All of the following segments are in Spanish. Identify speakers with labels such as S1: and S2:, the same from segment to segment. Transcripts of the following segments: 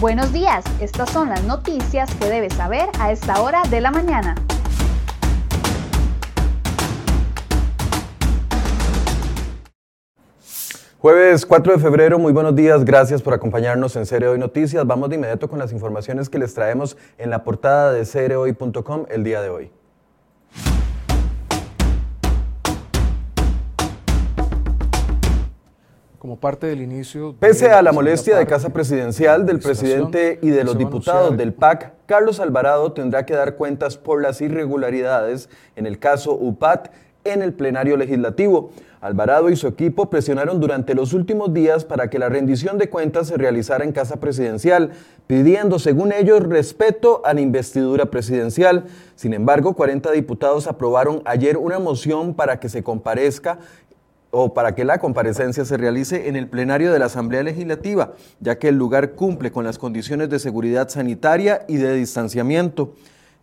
S1: Buenos días, estas son las noticias que debes saber a esta hora de la mañana.
S2: Jueves 4 de febrero, muy buenos días, gracias por acompañarnos en Cere Hoy Noticias. Vamos de inmediato con las informaciones que les traemos en la portada de cerehoy.com el día de hoy.
S3: Como parte del inicio.
S2: Pese a la molestia de Casa Presidencial, del presidente y de los diputados del PAC, Carlos Alvarado tendrá que dar cuentas por las irregularidades en el caso UPAT en el plenario legislativo. Alvarado y su equipo presionaron durante los últimos días para que la rendición de cuentas se realizara en Casa Presidencial, pidiendo, según ellos, respeto a la investidura presidencial. Sin embargo, 40 diputados aprobaron ayer una moción para que se comparezca o para que la comparecencia se realice en el plenario de la Asamblea Legislativa, ya que el lugar cumple con las condiciones de seguridad sanitaria y de distanciamiento.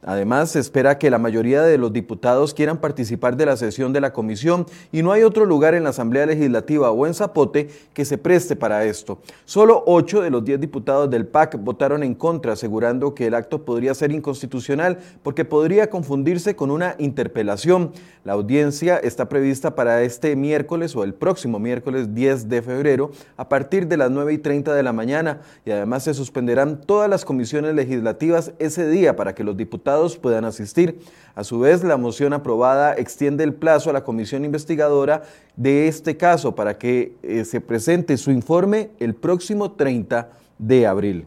S2: Además, se espera que la mayoría de los diputados quieran participar de la sesión de la comisión y no hay otro lugar en la Asamblea Legislativa o en Zapote que se preste para esto. Solo ocho de los diez diputados del PAC votaron en contra, asegurando que el acto podría ser inconstitucional porque podría confundirse con una interpelación. La audiencia está prevista para este miércoles o el próximo miércoles 10 de febrero a partir de las 9 y 30 de la mañana y además se suspenderán todas las comisiones legislativas ese día para que los diputados puedan asistir. A su vez, la moción aprobada extiende el plazo a la comisión investigadora de este caso para que eh, se presente su informe el próximo 30 de abril.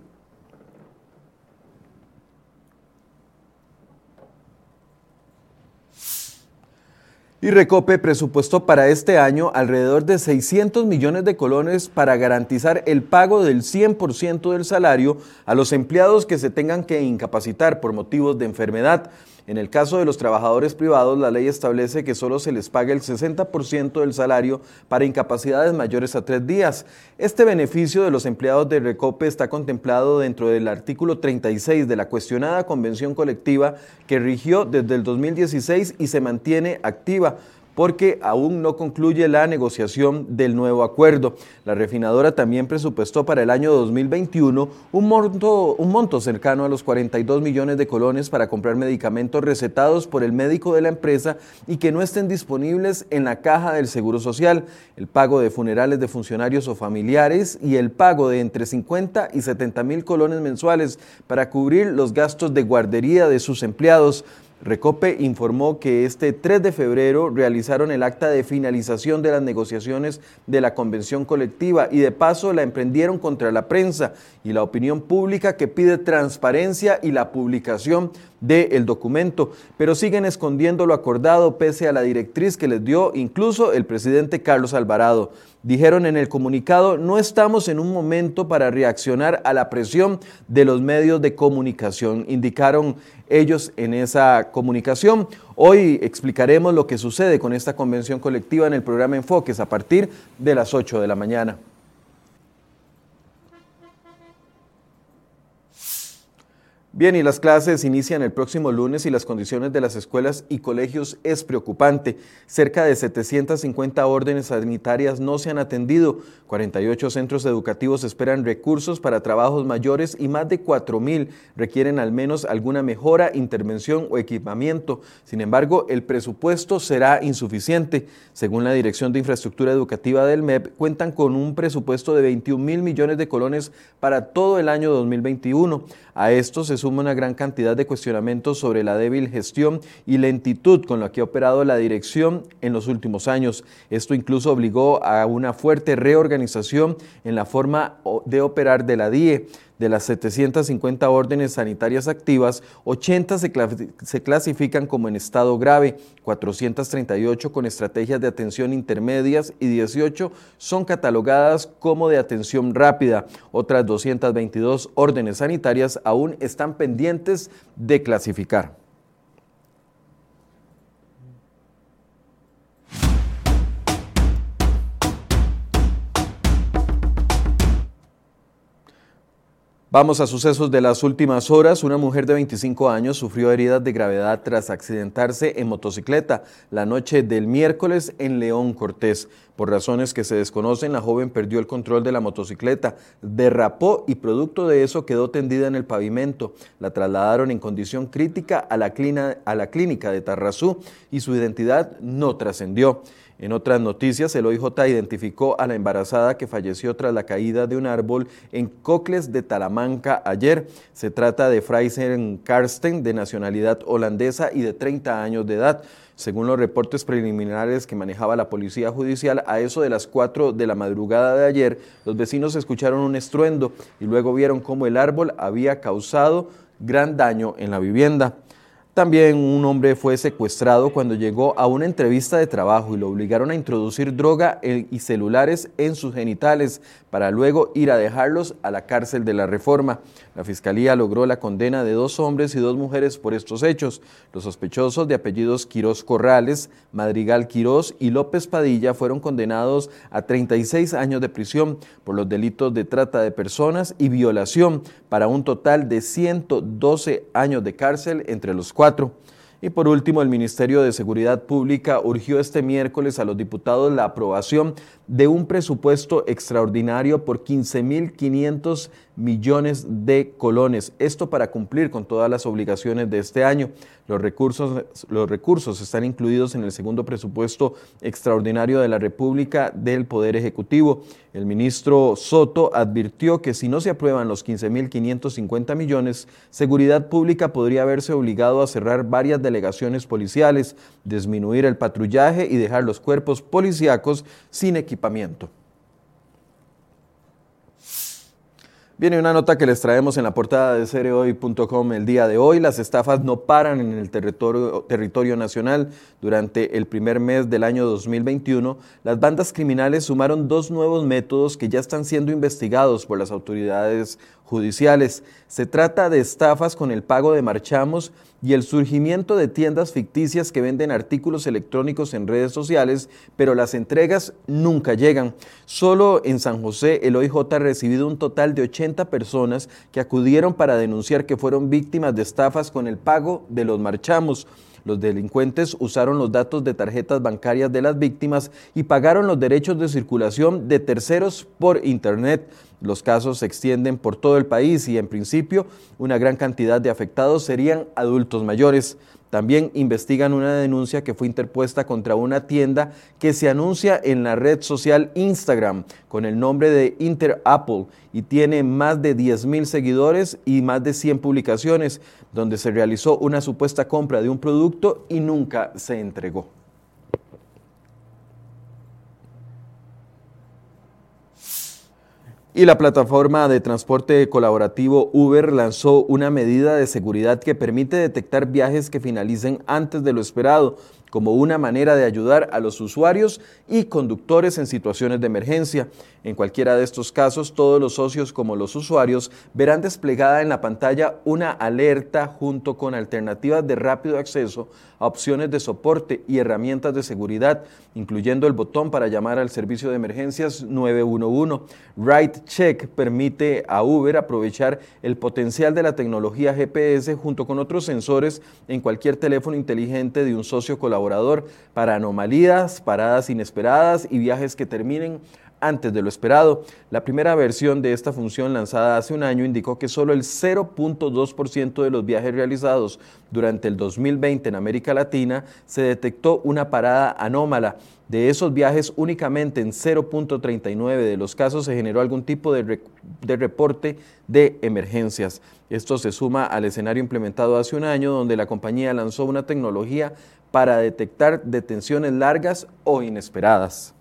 S2: Y Recope presupuestó para este año alrededor de 600 millones de colones para garantizar el pago del 100% del salario a los empleados que se tengan que incapacitar por motivos de enfermedad. En el caso de los trabajadores privados, la ley establece que solo se les pague el 60% del salario para incapacidades mayores a tres días. Este beneficio de los empleados de Recope está contemplado dentro del artículo 36 de la cuestionada convención colectiva que rigió desde el 2016 y se mantiene activa porque aún no concluye la negociación del nuevo acuerdo. La refinadora también presupuestó para el año 2021 un monto, un monto cercano a los 42 millones de colones para comprar medicamentos recetados por el médico de la empresa y que no estén disponibles en la caja del Seguro Social, el pago de funerales de funcionarios o familiares y el pago de entre 50 y 70 mil colones mensuales para cubrir los gastos de guardería de sus empleados. Recope informó que este 3 de febrero realizaron el acta de finalización de las negociaciones de la convención colectiva y de paso la emprendieron contra la prensa y la opinión pública que pide transparencia y la publicación del documento, pero siguen escondiendo lo acordado pese a la directriz que les dio incluso el presidente Carlos Alvarado. Dijeron en el comunicado, no estamos en un momento para reaccionar a la presión de los medios de comunicación, indicaron ellos en esa comunicación. Hoy explicaremos lo que sucede con esta convención colectiva en el programa Enfoques a partir de las 8 de la mañana. Bien, y las clases inician el próximo lunes y las condiciones de las escuelas y colegios es preocupante. Cerca de 750 órdenes sanitarias no se han atendido, 48 centros educativos esperan recursos para trabajos mayores y más de 4.000 requieren al menos alguna mejora, intervención o equipamiento. Sin embargo, el presupuesto será insuficiente. Según la Dirección de Infraestructura Educativa del MEP, cuentan con un presupuesto de 21 mil millones de colones para todo el año 2021. A esto se suma una gran cantidad de cuestionamientos sobre la débil gestión y lentitud con la que ha operado la dirección en los últimos años. Esto incluso obligó a una fuerte reorganización en la forma de operar de la DIE. De las 750 órdenes sanitarias activas, 80 se, clasifican como en estado grave, 438 con estrategias de atención intermedias y 18 son catalogadas como de atención rápida. Otras 222 órdenes sanitarias aún están pendientes de clasificar. Vamos a sucesos de las últimas horas. Una mujer de 25 años sufrió heridas de gravedad tras accidentarse en motocicleta la noche del miércoles en León Cortés. Por razones que se desconocen, la joven perdió el control de la motocicleta, derrapó y producto de eso quedó tendida en el pavimento. La trasladaron en condición crítica a la, clínica de Tarrazú y su identidad no trascendió. En otras noticias, el OIJ identificó a la embarazada que falleció tras la caída de un árbol en Cocles de Talamanca ayer. Se trata de Fraser Karsten, de nacionalidad holandesa y de 30 años de edad. Según los reportes preliminares que manejaba la policía judicial, a eso de las 4 de la madrugada de ayer, los vecinos escucharon un estruendo y luego vieron cómo el árbol había causado gran daño en la vivienda. También un hombre fue secuestrado cuando llegó a una entrevista de trabajo y lo obligaron a introducir droga y celulares en sus genitales para luego ir a dejarlos a la cárcel de la Reforma. La fiscalía logró la condena de dos hombres y dos mujeres por estos hechos. Los sospechosos de apellidos Quirós Corrales, Madrigal Quirós y López Padilla fueron condenados a 36 años de prisión por los delitos de trata de personas y violación para un total de 112 años de cárcel entre los y por último, el Ministerio de Seguridad Pública urgió este miércoles a los diputados la aprobación de un presupuesto extraordinario por 15.500 millones de colones. Esto para cumplir con todas las obligaciones de este año. Los recursos, los recursos están incluidos en el segundo presupuesto extraordinario de la República del Poder Ejecutivo. El ministro Soto advirtió que si no se aprueban los 15.550 millones, Seguridad Pública podría haberse obligado a cerrar varias delegaciones policiales, disminuir el patrullaje y dejar los cuerpos policíacos sin equipamiento. Viene una nota que les traemos en la portada de cereoy.com el día de hoy. Las estafas no paran en el territorio, territorio, nacional. Durante el primer mes del año 2021, las bandas criminales sumaron dos nuevos métodos que ya están siendo investigados por las autoridades judiciales. Se trata de estafas con el pago de marchamos y el surgimiento de tiendas ficticias que venden artículos electrónicos en redes sociales, pero las entregas nunca llegan. Solo en San José el OIJ ha recibido un total de 80 personas que acudieron para denunciar que fueron víctimas de estafas con el pago de los marchamos. Los delincuentes usaron los datos de tarjetas bancarias de las víctimas y pagaron los derechos de circulación de terceros por Internet. Los casos se extienden por todo el país y en principio una gran cantidad de afectados serían adultos mayores. También investigan una denuncia que fue interpuesta contra una tienda que se anuncia en la red social Instagram con el nombre de Inter Apple y tiene más de 10 mil seguidores y más de 100 publicaciones, donde se realizó una supuesta compra de un producto y nunca se entregó. Y la plataforma de transporte colaborativo Uber lanzó una medida de seguridad que permite detectar viajes que finalicen antes de lo esperado como una manera de ayudar a los usuarios y conductores en situaciones de emergencia. En cualquiera de estos casos, todos los socios como los usuarios verán desplegada en la pantalla una alerta junto con alternativas de rápido acceso a opciones de soporte y herramientas de seguridad, incluyendo el botón para llamar al servicio de emergencias 911. Ride Check permite a Uber aprovechar el potencial de la tecnología GPS junto con otros sensores en cualquier teléfono inteligente de un socio colaborador para anomalías, paradas inesperadas y viajes que terminen antes de lo esperado. La primera versión de esta función lanzada hace un año indicó que solo el 0.2% de los viajes realizados durante el 2020 en América Latina se detectó una parada anómala. De esos viajes, únicamente en 0.39 de los casos se generó algún tipo de, de, reporte de emergencias. Esto se suma al escenario implementado hace un año donde la compañía lanzó una tecnología para detectar detenciones largas o inesperadas.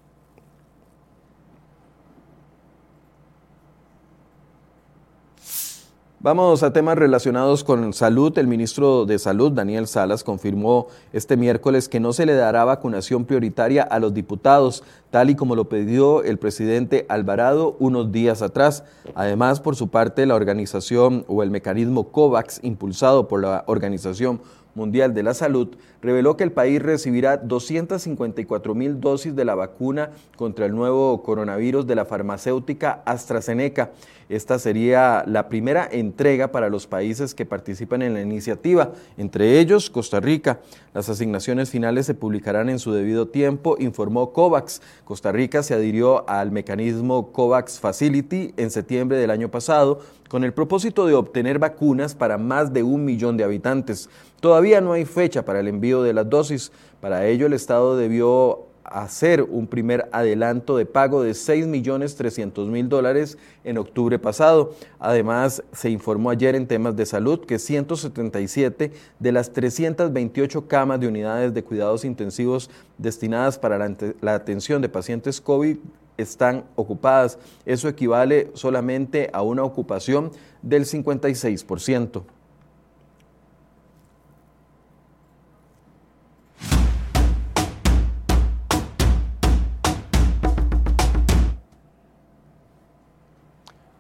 S2: Vamos a temas relacionados con salud. El ministro de Salud, Daniel Salas, confirmó este miércoles que no se le dará vacunación prioritaria a los diputados, tal y como lo pidió el presidente Alvarado unos días atrás. Además, por su parte, la organización o el mecanismo COVAX, impulsado por la Organización Mundial de la Salud reveló que el país recibirá 254 mil dosis de la vacuna contra el nuevo coronavirus de la farmacéutica AstraZeneca. Esta sería la primera entrega para los países que participan en la iniciativa, entre ellos Costa Rica. Las asignaciones finales se publicarán en su debido tiempo, informó COVAX. Costa Rica se adhirió al mecanismo COVAX Facility en septiembre del año pasado con el propósito de obtener vacunas para más de un millón de habitantes. Todavía no hay fecha para el envío de las dosis. Para ello, el Estado debió hacer un primer adelanto de pago de 6.300.000 dólares en octubre pasado. Además, se informó ayer en temas de salud que 177 de las 328 camas de unidades de cuidados intensivos destinadas para la, la atención de pacientes COVID están ocupadas. Eso equivale solamente a una ocupación del 56%.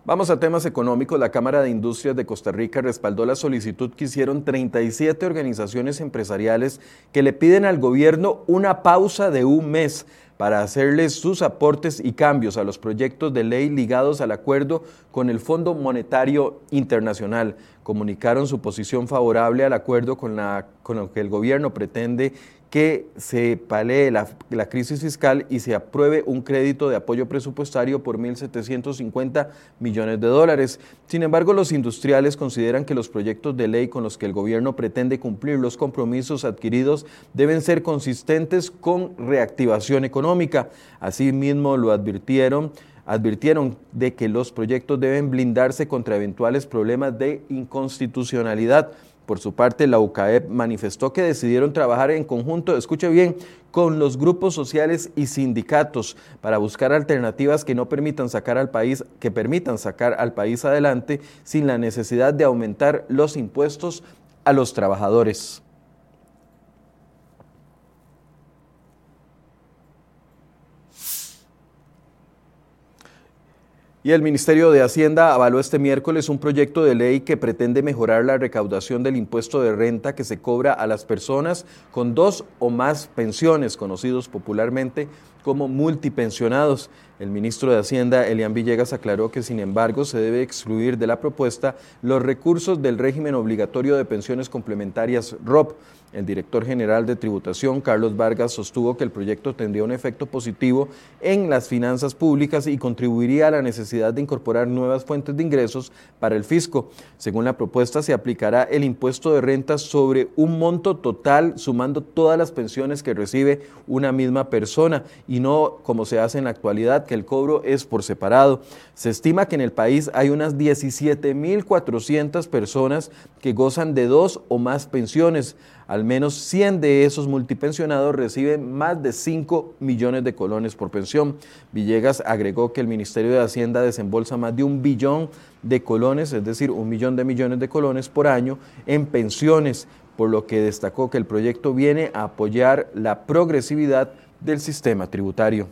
S2: Vamos a temas económicos. La Cámara de Industrias de Costa Rica respaldó la solicitud que hicieron 37 organizaciones empresariales que le piden al gobierno una pausa de un mes para hacerles sus aportes y cambios a los proyectos de ley ligados al acuerdo con el Fondo Monetario Internacional. Comunicaron su posición favorable al acuerdo con, con lo que el gobierno pretende que se palee la, crisis fiscal y se apruebe un crédito de apoyo presupuestario por 1.750 millones de dólares. Sin embargo, los industriales consideran que los proyectos de ley con los que el gobierno pretende cumplir los compromisos adquiridos deben ser consistentes con reactivación económica. Asimismo, lo advirtieron advirtieron de que los proyectos deben blindarse contra eventuales problemas de inconstitucionalidad. Por su parte, la UCAEP manifestó que decidieron trabajar en conjunto, escuche bien, con los grupos sociales y sindicatos para buscar alternativas que no permitan sacar al país, que permitan sacar al país adelante sin la necesidad de aumentar los impuestos a los trabajadores. Y el Ministerio de Hacienda avaló este miércoles un proyecto de ley que pretende mejorar la recaudación del impuesto de renta que se cobra a las personas con dos o más pensiones, conocidos popularmente como multipensionados. El ministro de Hacienda, Elian Villegas, aclaró que, sin embargo, se debe excluir de la propuesta los recursos del régimen obligatorio de pensiones complementarias ROP. El director general de tributación, Carlos Vargas, sostuvo que el proyecto tendría un efecto positivo en las finanzas públicas y contribuiría a la necesidad de incorporar nuevas fuentes de ingresos para el fisco. Según la propuesta, se aplicará el impuesto de renta sobre un monto total, sumando todas las pensiones que recibe una misma persona y no como se hace en la actualidad, que el cobro es por separado. Se estima que en el país hay unas 17.400 personas que gozan de dos o más pensiones. Al menos 100 de esos multipensionados reciben más de 5 millones de colones por pensión. Villegas agregó que el Ministerio de Hacienda desembolsa más de un billón de colones, es decir, un millón de millones de colones por año en pensiones, por lo que destacó que el proyecto viene a apoyar la progresividad del sistema tributario.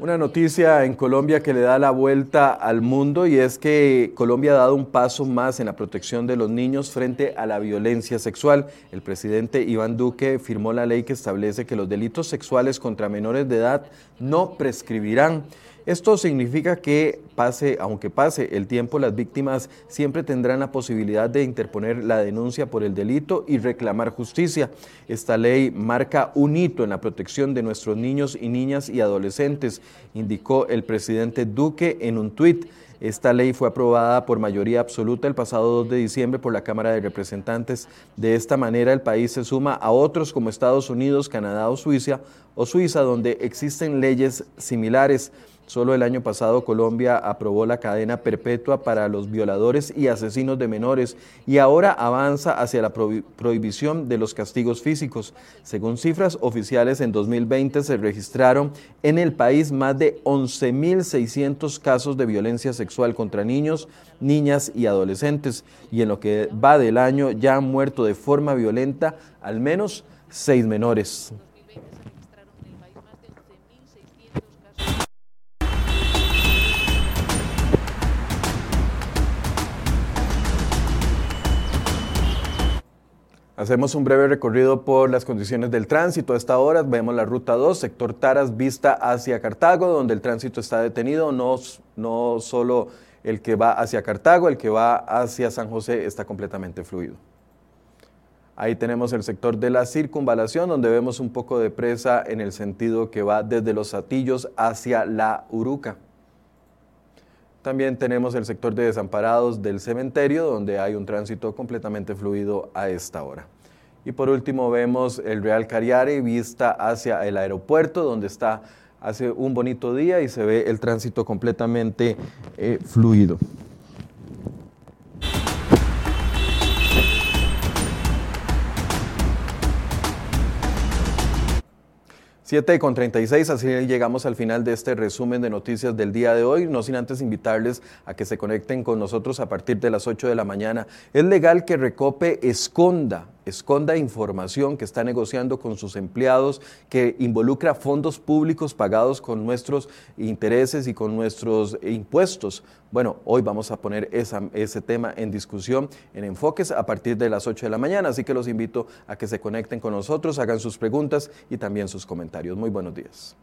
S2: Una noticia en Colombia que le da la vuelta al mundo y es que Colombia ha dado un paso más en la protección de los niños frente a la violencia sexual. El presidente Iván Duque firmó la ley que establece que los delitos sexuales contra menores de edad no prescribirán. Esto significa que pase, aunque pase el tiempo, las víctimas siempre tendrán la posibilidad de interponer la denuncia por el delito y reclamar justicia. Esta ley marca un hito en la protección de nuestros niños y niñas y adolescentes, indicó el presidente Duque en un tuit. Esta ley fue aprobada por mayoría absoluta el pasado 2 de diciembre por la Cámara de Representantes. De esta manera, el país se suma a otros como Estados Unidos, Canadá o Suiza, o Suiza, donde existen leyes similares. Solo el año pasado Colombia aprobó la cadena perpetua para los violadores y asesinos de menores y ahora avanza hacia la prohibición de los castigos físicos. Según cifras oficiales, en 2020 se registraron en el país más de 11.600 casos de violencia contra niños, niñas y adolescentes y en lo que va del año ya han muerto de forma violenta al menos seis menores. Hacemos un breve recorrido por las condiciones del tránsito. A esta hora vemos la ruta 2, sector Taras, vista hacia Cartago, donde el tránsito está detenido, no, no solo el que va hacia Cartago, el que va hacia San José está completamente fluido. Ahí tenemos el sector de la circunvalación, donde vemos un poco de presa en el sentido que va desde los Atillos hacia la Uruca. También tenemos el sector de desamparados del cementerio, donde hay un tránsito completamente fluido a esta hora. Y por último vemos el Real Cariare vista hacia el aeropuerto, donde está hace un bonito día y se ve el tránsito completamente eh, fluido. 7 con 36, así llegamos al final de este resumen de noticias del día de hoy, no sin antes invitarles a que se conecten con nosotros a partir de las 8 de la mañana. Es legal que Recope esconda esconda información que está negociando con sus empleados, que involucra fondos públicos pagados con nuestros intereses y con nuestros impuestos. Bueno, hoy vamos a poner ese tema en discusión en Enfoques a partir de las 8 de la mañana, así que los invito a que se conecten con nosotros, hagan sus preguntas y también sus comentarios. Muy buenos días.